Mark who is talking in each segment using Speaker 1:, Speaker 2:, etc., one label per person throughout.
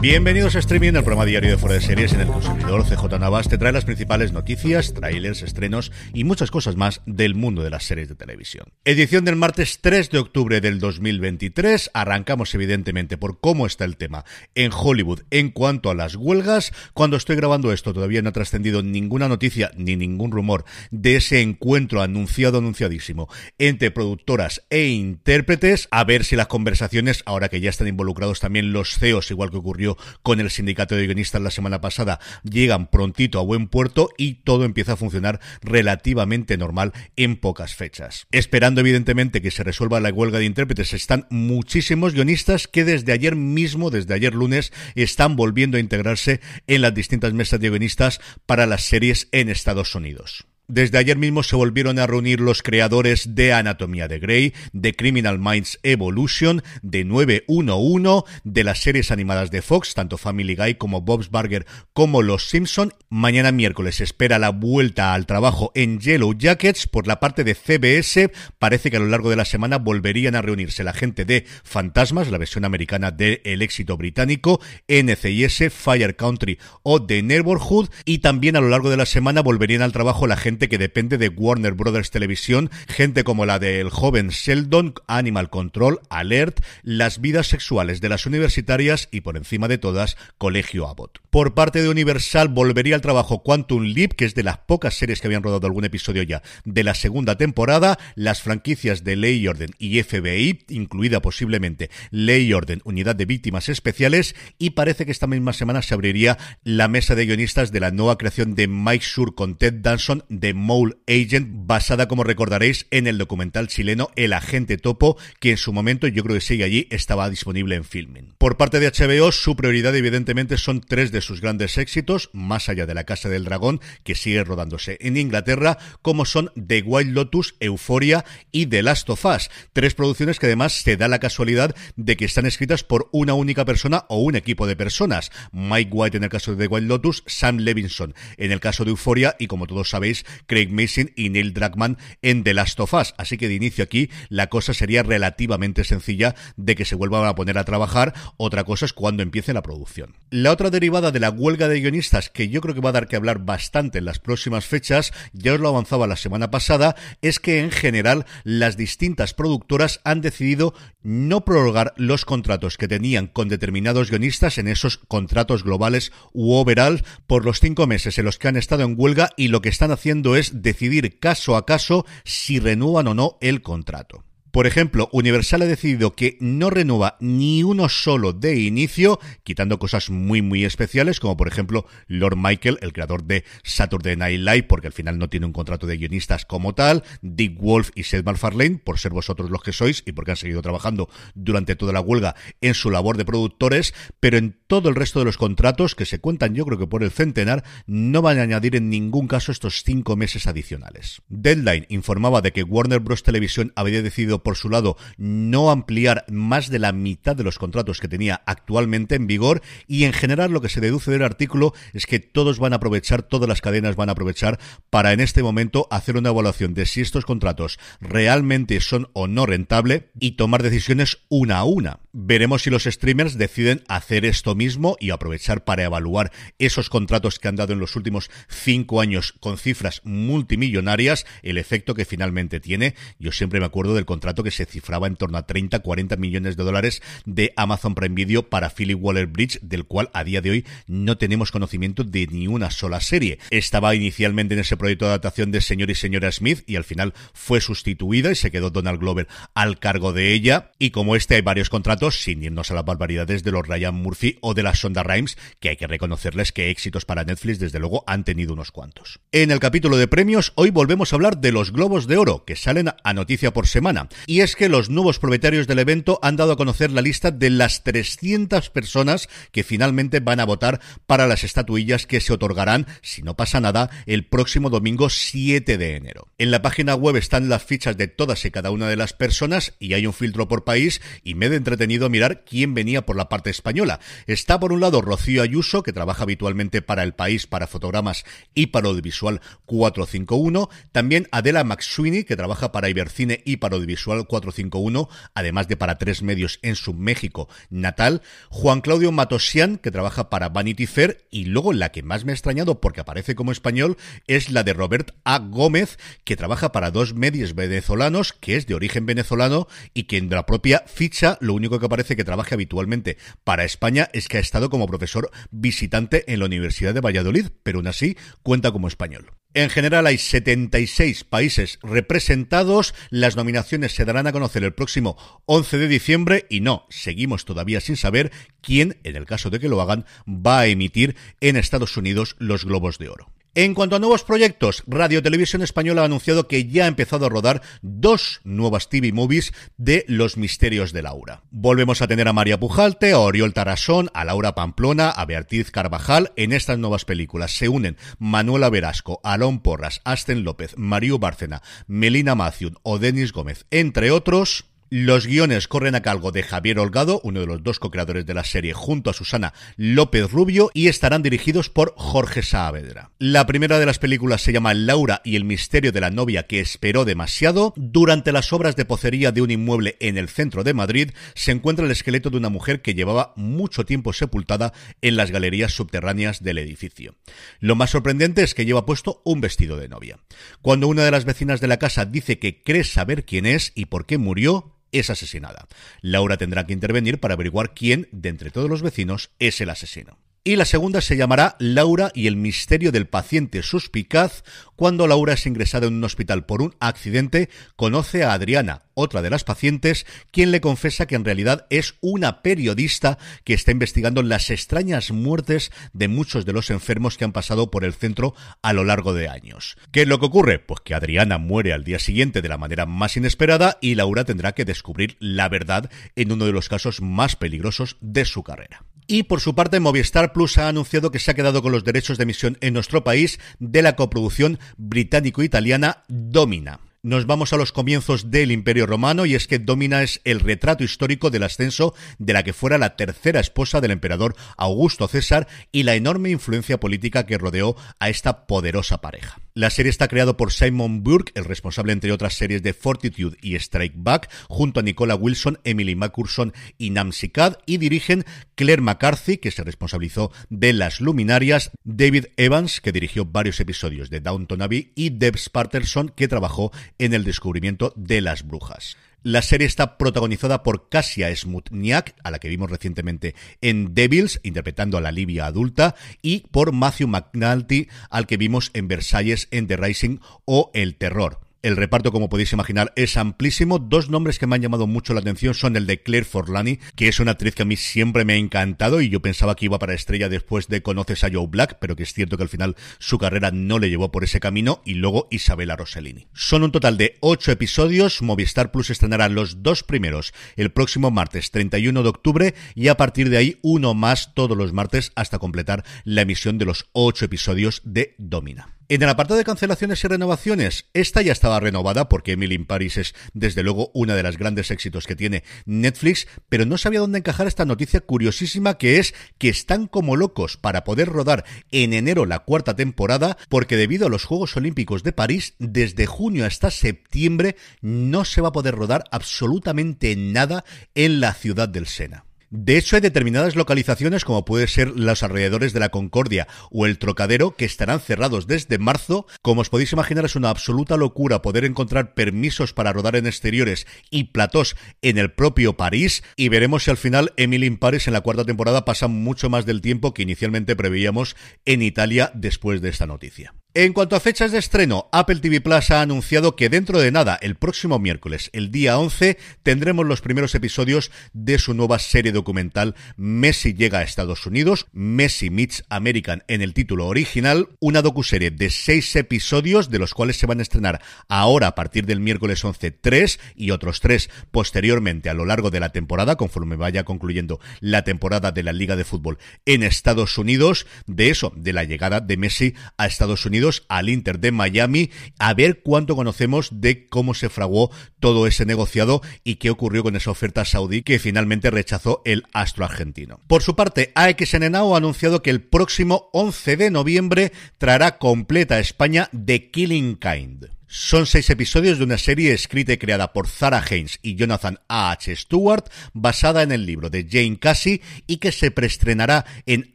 Speaker 1: Bienvenidos a Streaming, el programa diario de Fuera de Series en el servidor CJ Navas te trae las principales noticias, trailers, estrenos y muchas cosas más del mundo de las series de televisión. Edición del martes 3 de octubre del 2023. Arrancamos evidentemente por cómo está el tema en Hollywood en cuanto a las huelgas. Cuando estoy grabando esto todavía no ha trascendido ninguna noticia ni ningún rumor de ese encuentro anunciado, anunciadísimo entre productoras e intérpretes. A ver si las conversaciones, ahora que ya están involucrados también los CEOs, igual que ocurrió con el sindicato de guionistas la semana pasada, llegan prontito a buen puerto y todo empieza a funcionar relativamente normal en pocas fechas. Esperando evidentemente que se resuelva la huelga de intérpretes, están muchísimos guionistas que desde ayer mismo, desde ayer lunes, están volviendo a integrarse en las distintas mesas de guionistas para las series en Estados Unidos. Desde ayer mismo se volvieron a reunir los creadores de Anatomía de Grey, de Criminal Minds Evolution, de 911, de las series animadas de Fox, tanto Family Guy como Bob's Burger como Los Simpson. Mañana miércoles espera la vuelta al trabajo en Yellow Jackets. Por la parte de CBS, parece que a lo largo de la semana volverían a reunirse la gente de Fantasmas, la versión americana del éxito británico, NCIS, Fire Country o The Neighborhood, y también a lo largo de la semana volverían al trabajo la gente que depende de Warner Brothers Televisión, gente como la del joven Sheldon, Animal Control, Alert, las vidas sexuales de las universitarias y por encima de todas, Colegio Abbott. Por parte de Universal volvería al trabajo Quantum Leap, que es de las pocas series que habían rodado algún episodio ya de la segunda temporada, las franquicias de Ley Orden y FBI, incluida posiblemente Ley Orden, Unidad de Víctimas Especiales, y parece que esta misma semana se abriría la mesa de guionistas de la nueva creación de Mike Shure con Ted Danson de Mole Agent, basada, como recordaréis, en el documental chileno El Agente Topo, que en su momento, yo creo que sigue allí, estaba disponible en filming. Por parte de HBO, su prioridad evidentemente son tres de sus grandes éxitos, más allá de La Casa del Dragón, que sigue rodándose en Inglaterra, como son The Wild Lotus, Euphoria y The Last of Us. Tres producciones que además se da la casualidad de que están escritas por una única persona o un equipo de personas. Mike White en el caso de The Wild Lotus, Sam Levinson en el caso de Euphoria y como todos sabéis, Craig Mason y Neil Druckmann en The Last of Us. Así que de inicio aquí la cosa sería relativamente sencilla de que se vuelvan a poner a trabajar. Otra cosa es cuando empiece la producción. La otra derivada de la huelga de guionistas, que yo creo que va a dar que hablar bastante en las próximas fechas, ya os lo avanzaba la semana pasada, es que en general las distintas productoras han decidido no prorrogar los contratos que tenían con determinados guionistas en esos contratos globales u overall por los cinco meses en los que han estado en huelga y lo que están haciendo es decidir caso a caso si renuevan o no el contrato. Por ejemplo, Universal ha decidido que no renueva ni uno solo de inicio, quitando cosas muy muy especiales, como por ejemplo Lord Michael, el creador de Saturday Night Live, porque al final no tiene un contrato de guionistas como tal, Dick Wolf y Seth MacFarlane, por ser vosotros los que sois y porque han seguido trabajando durante toda la huelga en su labor de productores, pero en todo el resto de los contratos, que se cuentan yo creo que por el centenar, no van a añadir en ningún caso estos cinco meses adicionales. Deadline informaba de que Warner Bros. Televisión había decidido por su lado, no ampliar más de la mitad de los contratos que tenía actualmente en vigor y en general lo que se deduce del artículo es que todos van a aprovechar, todas las cadenas van a aprovechar para en este momento hacer una evaluación de si estos contratos realmente son o no rentable y tomar decisiones una a una. Veremos si los streamers deciden hacer esto mismo y aprovechar para evaluar esos contratos que han dado en los últimos cinco años con cifras multimillonarias, el efecto que finalmente tiene. Yo siempre me acuerdo del contrato que se cifraba en torno a 30, 40 millones de dólares de Amazon Prime Video para Philip Waller Bridge, del cual a día de hoy no tenemos conocimiento de ni una sola serie. Estaba inicialmente en ese proyecto de adaptación de Señor y Señora Smith y al final fue sustituida y se quedó Donald Glover al cargo de ella. Y como este hay varios contratos sin irnos a las barbaridades de los Ryan Murphy o de las Sonda Rhimes, que hay que reconocerles que éxitos para Netflix desde luego han tenido unos cuantos. En el capítulo de premios, hoy volvemos a hablar de los Globos de Oro, que salen a noticia por semana. Y es que los nuevos propietarios del evento han dado a conocer la lista de las 300 personas que finalmente van a votar para las estatuillas que se otorgarán, si no pasa nada, el próximo domingo 7 de enero. En la página web están las fichas de todas y cada una de las personas y hay un filtro por país y me he entretenido mirar quién venía por la parte española. Está por un lado Rocío Ayuso, que trabaja habitualmente para El País, para fotogramas y para audiovisual 451. También Adela McSweeney, que trabaja para Ibercine y para audiovisual 451, además de para tres medios en su México natal. Juan Claudio Matosian, que trabaja para Vanity Fair. Y luego la que más me ha extrañado porque aparece como español es la de Robert A. Gómez, que trabaja para dos medios venezolanos, que es de origen venezolano y que en la propia ficha lo único que aparece que trabaja habitualmente para España es que ha estado como profesor visitante en la Universidad de Valladolid, pero aún así cuenta como español. En general hay 76 países representados. Las nominaciones se darán a conocer el próximo 11 de diciembre y no, seguimos todavía sin saber quién, en el caso de que lo hagan, va a emitir en Estados Unidos los Globos de Oro. En cuanto a nuevos proyectos, Radio Televisión Española ha anunciado que ya ha empezado a rodar dos nuevas TV movies de Los Misterios de Laura. Volvemos a tener a María Pujalte, a Oriol Tarasón, a Laura Pamplona, a Beatriz Carvajal en estas nuevas películas. Se unen Manuela Verasco, Alón Porras, Asten López, Mario Bárcena, Melina Maciun o Denis Gómez, entre otros. Los guiones corren a cargo de Javier Holgado, uno de los dos co-creadores de la serie, junto a Susana López Rubio, y estarán dirigidos por Jorge Saavedra. La primera de las películas se llama Laura y el misterio de la novia que esperó demasiado. Durante las obras de pocería de un inmueble en el centro de Madrid, se encuentra el esqueleto de una mujer que llevaba mucho tiempo sepultada en las galerías subterráneas del edificio. Lo más sorprendente es que lleva puesto un vestido de novia. Cuando una de las vecinas de la casa dice que cree saber quién es y por qué murió, es asesinada. Laura tendrá que intervenir para averiguar quién, de entre todos los vecinos, es el asesino. Y la segunda se llamará Laura y el misterio del paciente suspicaz. Cuando Laura es ingresada en un hospital por un accidente, conoce a Adriana, otra de las pacientes, quien le confesa que en realidad es una periodista que está investigando las extrañas muertes de muchos de los enfermos que han pasado por el centro a lo largo de años. ¿Qué es lo que ocurre? Pues que Adriana muere al día siguiente de la manera más inesperada y Laura tendrá que descubrir la verdad en uno de los casos más peligrosos de su carrera. Y por su parte, Movistar Plus ha anunciado que se ha quedado con los derechos de emisión en nuestro país de la coproducción británico-italiana Domina. Nos vamos a los comienzos del Imperio Romano y es que Domina es el retrato histórico del ascenso de la que fuera la tercera esposa del emperador Augusto César y la enorme influencia política que rodeó a esta poderosa pareja. La serie está creada por Simon Burke, el responsable entre otras series de Fortitude y Strike Back, junto a Nicola Wilson, Emily McCurson y Namsi Cad, y dirigen Claire McCarthy, que se responsabilizó de Las Luminarias, David Evans, que dirigió varios episodios de Downton Abbey, y Debs Patterson, que trabajó en el descubrimiento de las brujas. La serie está protagonizada por Kasia Smutniak, a la que vimos recientemente en Devils, interpretando a la Libia adulta, y por Matthew McNulty, al que vimos en Versalles en The Rising o El Terror. El reparto, como podéis imaginar, es amplísimo. Dos nombres que me han llamado mucho la atención son el de Claire Forlani, que es una actriz que a mí siempre me ha encantado y yo pensaba que iba para estrella después de Conoces a Joe Black, pero que es cierto que al final su carrera no le llevó por ese camino, y luego Isabella Rossellini. Son un total de ocho episodios. Movistar Plus estrenará los dos primeros el próximo martes 31 de octubre y a partir de ahí uno más todos los martes hasta completar la emisión de los ocho episodios de Domina. En el apartado de cancelaciones y renovaciones, esta ya estaba renovada porque Emily in Paris es desde luego una de las grandes éxitos que tiene Netflix, pero no sabía dónde encajar esta noticia curiosísima que es que están como locos para poder rodar en enero la cuarta temporada porque debido a los Juegos Olímpicos de París, desde junio hasta septiembre no se va a poder rodar absolutamente nada en la ciudad del Sena. De hecho, hay determinadas localizaciones, como puede ser los alrededores de la Concordia o el Trocadero, que estarán cerrados desde marzo. Como os podéis imaginar, es una absoluta locura poder encontrar permisos para rodar en exteriores y platós en el propio París. Y veremos si al final Emily in Paris en la cuarta temporada pasa mucho más del tiempo que inicialmente preveíamos en Italia después de esta noticia. En cuanto a fechas de estreno, Apple TV Plus ha anunciado que dentro de nada, el próximo miércoles, el día 11, tendremos los primeros episodios de su nueva serie documental Messi llega a Estados Unidos, Messi Meets American en el título original, una docuserie de seis episodios, de los cuales se van a estrenar ahora a partir del miércoles 11 tres y otros tres posteriormente a lo largo de la temporada, conforme vaya concluyendo la temporada de la Liga de Fútbol en Estados Unidos, de eso, de la llegada de Messi a Estados Unidos al Inter de Miami, a ver cuánto conocemos de cómo se fraguó todo ese negociado y qué ocurrió con esa oferta saudí que finalmente rechazó el astro argentino. Por su parte, AXN ha anunciado que el próximo 11 de noviembre traerá completa a España The Killing Kind. Son seis episodios de una serie escrita y creada por Zara Haynes y Jonathan A. H. Stewart, basada en el libro de Jane Cassie y que se preestrenará en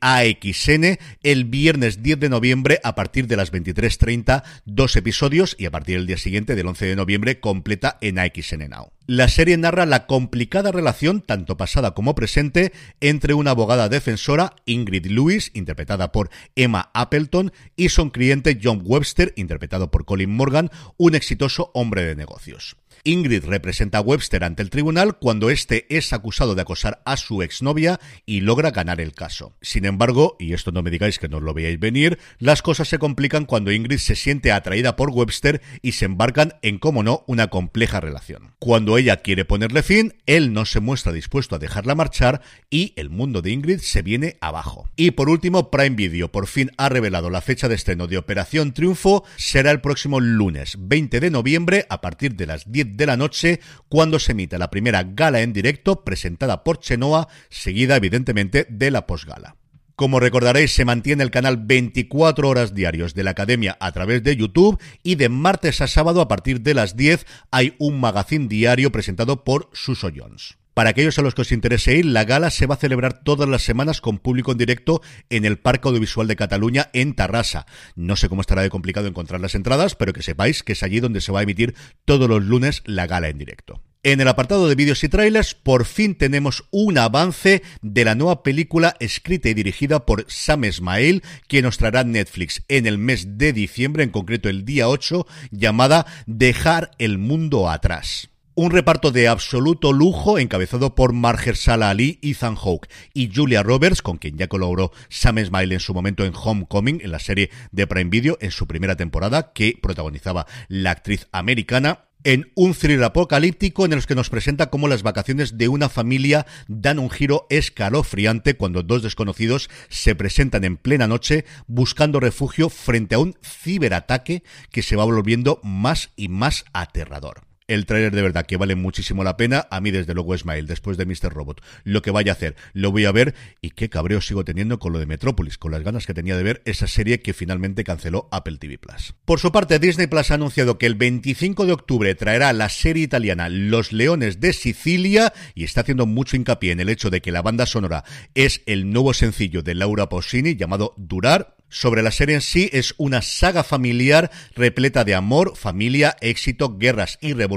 Speaker 1: AXN el viernes 10 de noviembre a partir de las 23.30, dos episodios y a partir del día siguiente, del 11 de noviembre, completa en AXN Now. La serie narra la complicada relación, tanto pasada como presente, entre una abogada defensora, Ingrid Lewis, interpretada por Emma Appleton, y su cliente John Webster, interpretado por Colin Morgan, un exitoso hombre de negocios. Ingrid representa a Webster ante el tribunal cuando éste es acusado de acosar a su exnovia y logra ganar el caso. Sin embargo, y esto no me digáis que no lo veáis venir, las cosas se complican cuando Ingrid se siente atraída por Webster y se embarcan en, como no, una compleja relación. Cuando ella quiere ponerle fin, él no se muestra dispuesto a dejarla marchar y el mundo de Ingrid se viene abajo. Y por último, Prime Video por fin ha revelado la fecha de estreno de Operación Triunfo, será el próximo lunes 20 de noviembre a partir de las 10 de la noche cuando se emita la primera gala en directo presentada por Chenoa, seguida evidentemente de la posgala. Como recordaréis, se mantiene el canal 24 horas diarios de la Academia a través de YouTube y de martes a sábado a partir de las 10 hay un magazine diario presentado por Suso Jones. Para aquellos a los que os interese ir, la gala se va a celebrar todas las semanas con público en directo en el Parque Audiovisual de Cataluña en Tarrasa. No sé cómo estará de complicado encontrar las entradas, pero que sepáis que es allí donde se va a emitir todos los lunes la gala en directo. En el apartado de vídeos y trailers, por fin tenemos un avance de la nueva película escrita y dirigida por Sam Esmail, que nos traerá Netflix en el mes de diciembre, en concreto el día 8, llamada Dejar el mundo atrás. Un reparto de absoluto lujo encabezado por Mahershala Ali, Ethan Hawke y Julia Roberts, con quien ya colaboró Sam Smile en su momento en Homecoming, en la serie de Prime Video, en su primera temporada, que protagonizaba la actriz americana en un thriller apocalíptico en el que nos presenta cómo las vacaciones de una familia dan un giro escalofriante cuando dos desconocidos se presentan en plena noche buscando refugio frente a un ciberataque que se va volviendo más y más aterrador el tráiler de verdad que vale muchísimo la pena. A mí, desde luego, Smile, después de Mr. Robot, lo que vaya a hacer, lo voy a ver. Y qué cabreo sigo teniendo con lo de Metrópolis, con las ganas que tenía de ver esa serie que finalmente canceló Apple TV Plus. Por su parte, Disney Plus ha anunciado que el 25 de octubre traerá la serie italiana Los Leones de Sicilia y está haciendo mucho hincapié en el hecho de que la banda sonora es el nuevo sencillo de Laura Pausini llamado Durar sobre la serie en sí es una saga familiar repleta de amor, familia, éxito, guerras y revoluciones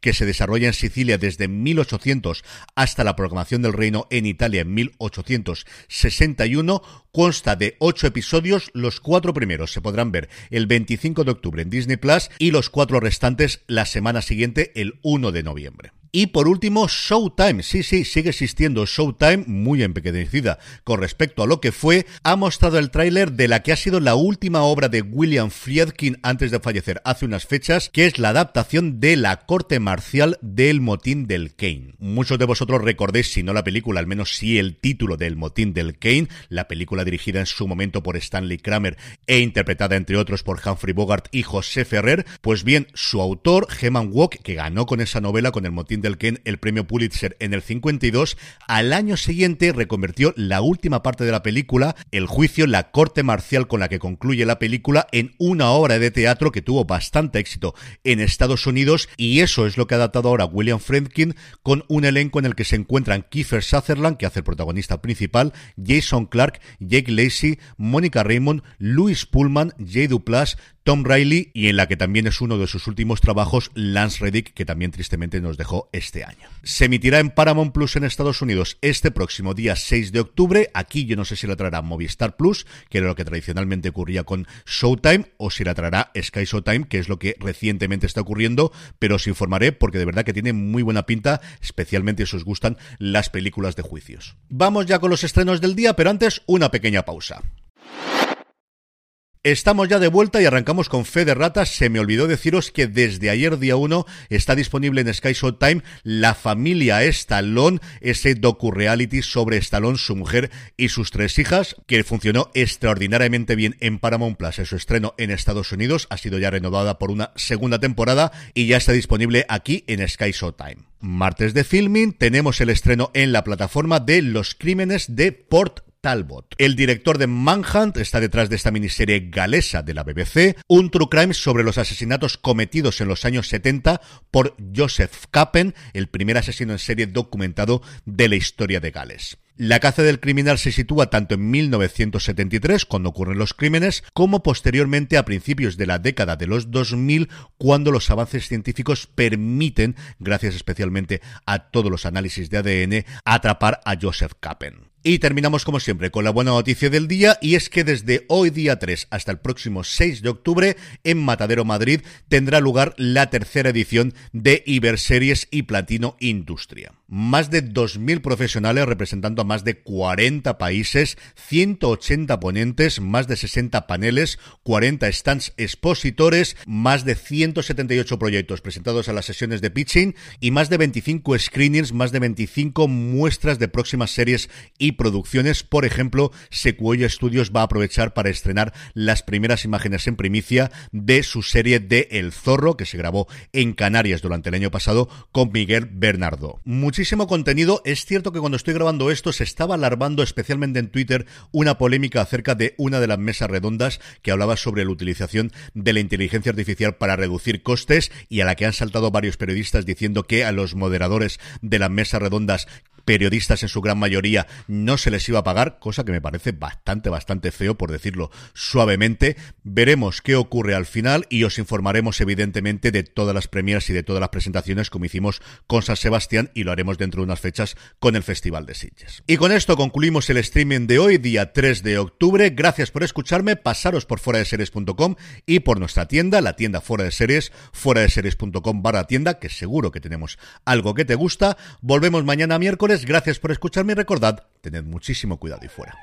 Speaker 1: que se desarrolla en Sicilia desde 1800 hasta la proclamación del reino en Italia en 1861. Consta de ocho episodios, los cuatro primeros se podrán ver el 25 de octubre en Disney Plus y los cuatro restantes la semana siguiente, el 1 de noviembre. Y por último, Showtime. Sí, sí, sigue existiendo Showtime, muy empequeñecida con respecto a lo que fue. Ha mostrado el tráiler de la que ha sido la última obra de William Friedkin antes de fallecer hace unas fechas, que es la adaptación de La corte marcial del motín del Kane. Muchos de vosotros recordéis, si no la película, al menos sí el título del motín del Kane, la película dirigida en su momento por Stanley Kramer e interpretada entre otros por Humphrey Bogart y José Ferrer. Pues bien, su autor, Heman Walk, que ganó con esa novela, con el motín el premio Pulitzer en el 52, al año siguiente reconvirtió la última parte de la película, el juicio, la corte marcial con la que concluye la película, en una obra de teatro que tuvo bastante éxito en Estados Unidos y eso es lo que ha adaptado ahora William Friedkin con un elenco en el que se encuentran Kiefer Sutherland, que hace el protagonista principal, Jason Clark, Jake Lacey, Mónica Raymond, Louis Pullman, Jay Duplass, Tom Riley y en la que también es uno de sus últimos trabajos Lance Reddick, que también tristemente nos dejó este año. Se emitirá en Paramount Plus en Estados Unidos este próximo día 6 de octubre. Aquí yo no sé si la traerá Movistar Plus, que era lo que tradicionalmente ocurría con Showtime, o si la traerá Sky Showtime, que es lo que recientemente está ocurriendo, pero os informaré porque de verdad que tiene muy buena pinta, especialmente si os gustan las películas de juicios. Vamos ya con los estrenos del día, pero antes una pequeña pausa. Estamos ya de vuelta y arrancamos con Fe de Ratas. Se me olvidó deciros que desde ayer día 1 está disponible en Sky Time La familia Stallone, ese docu-reality sobre Stallone, su mujer y sus tres hijas, que funcionó extraordinariamente bien en Paramount Plus su estreno en Estados Unidos. Ha sido ya renovada por una segunda temporada y ya está disponible aquí en Sky Time Martes de filming, tenemos el estreno en la plataforma de Los Crímenes de Port Talbot. El director de Manhunt está detrás de esta miniserie galesa de la BBC, un true crime sobre los asesinatos cometidos en los años 70 por Joseph Capen, el primer asesino en serie documentado de la historia de Gales. La caza del criminal se sitúa tanto en 1973, cuando ocurren los crímenes, como posteriormente a principios de la década de los 2000, cuando los avances científicos permiten, gracias especialmente a todos los análisis de ADN, atrapar a Joseph Capen. Y terminamos como siempre con la buena noticia del día y es que desde hoy día 3 hasta el próximo 6 de octubre en Matadero Madrid tendrá lugar la tercera edición de Iberseries y Platino Industria. Más de 2.000 profesionales representando a más de 40 países, 180 ponentes, más de 60 paneles, 40 stands expositores, más de 178 proyectos presentados a las sesiones de pitching y más de 25 screenings, más de 25 muestras de próximas series y producciones. Por ejemplo, Sequoia Studios va a aprovechar para estrenar las primeras imágenes en primicia de su serie de El Zorro, que se grabó en Canarias durante el año pasado con Miguel Bernardo. Muchísimo contenido. Es cierto que cuando estoy grabando esto se estaba alarmando, especialmente en Twitter, una polémica acerca de una de las mesas redondas que hablaba sobre la utilización de la inteligencia artificial para reducir costes y a la que han saltado varios periodistas diciendo que a los moderadores de las mesas redondas periodistas en su gran mayoría no se les iba a pagar, cosa que me parece bastante, bastante feo, por decirlo suavemente. Veremos qué ocurre al final y os informaremos evidentemente de todas las premias y de todas las presentaciones como hicimos con San Sebastián y lo haremos dentro de unas fechas con el Festival de Sitges. Y con esto concluimos el streaming de hoy, día 3 de octubre. Gracias por escucharme, pasaros por fuera de series.com y por nuestra tienda, la tienda fuera de series, fuera de series.com barra tienda, que seguro que tenemos algo que te gusta. Volvemos mañana miércoles gracias por escucharme y recordad, tened muchísimo cuidado y fuera.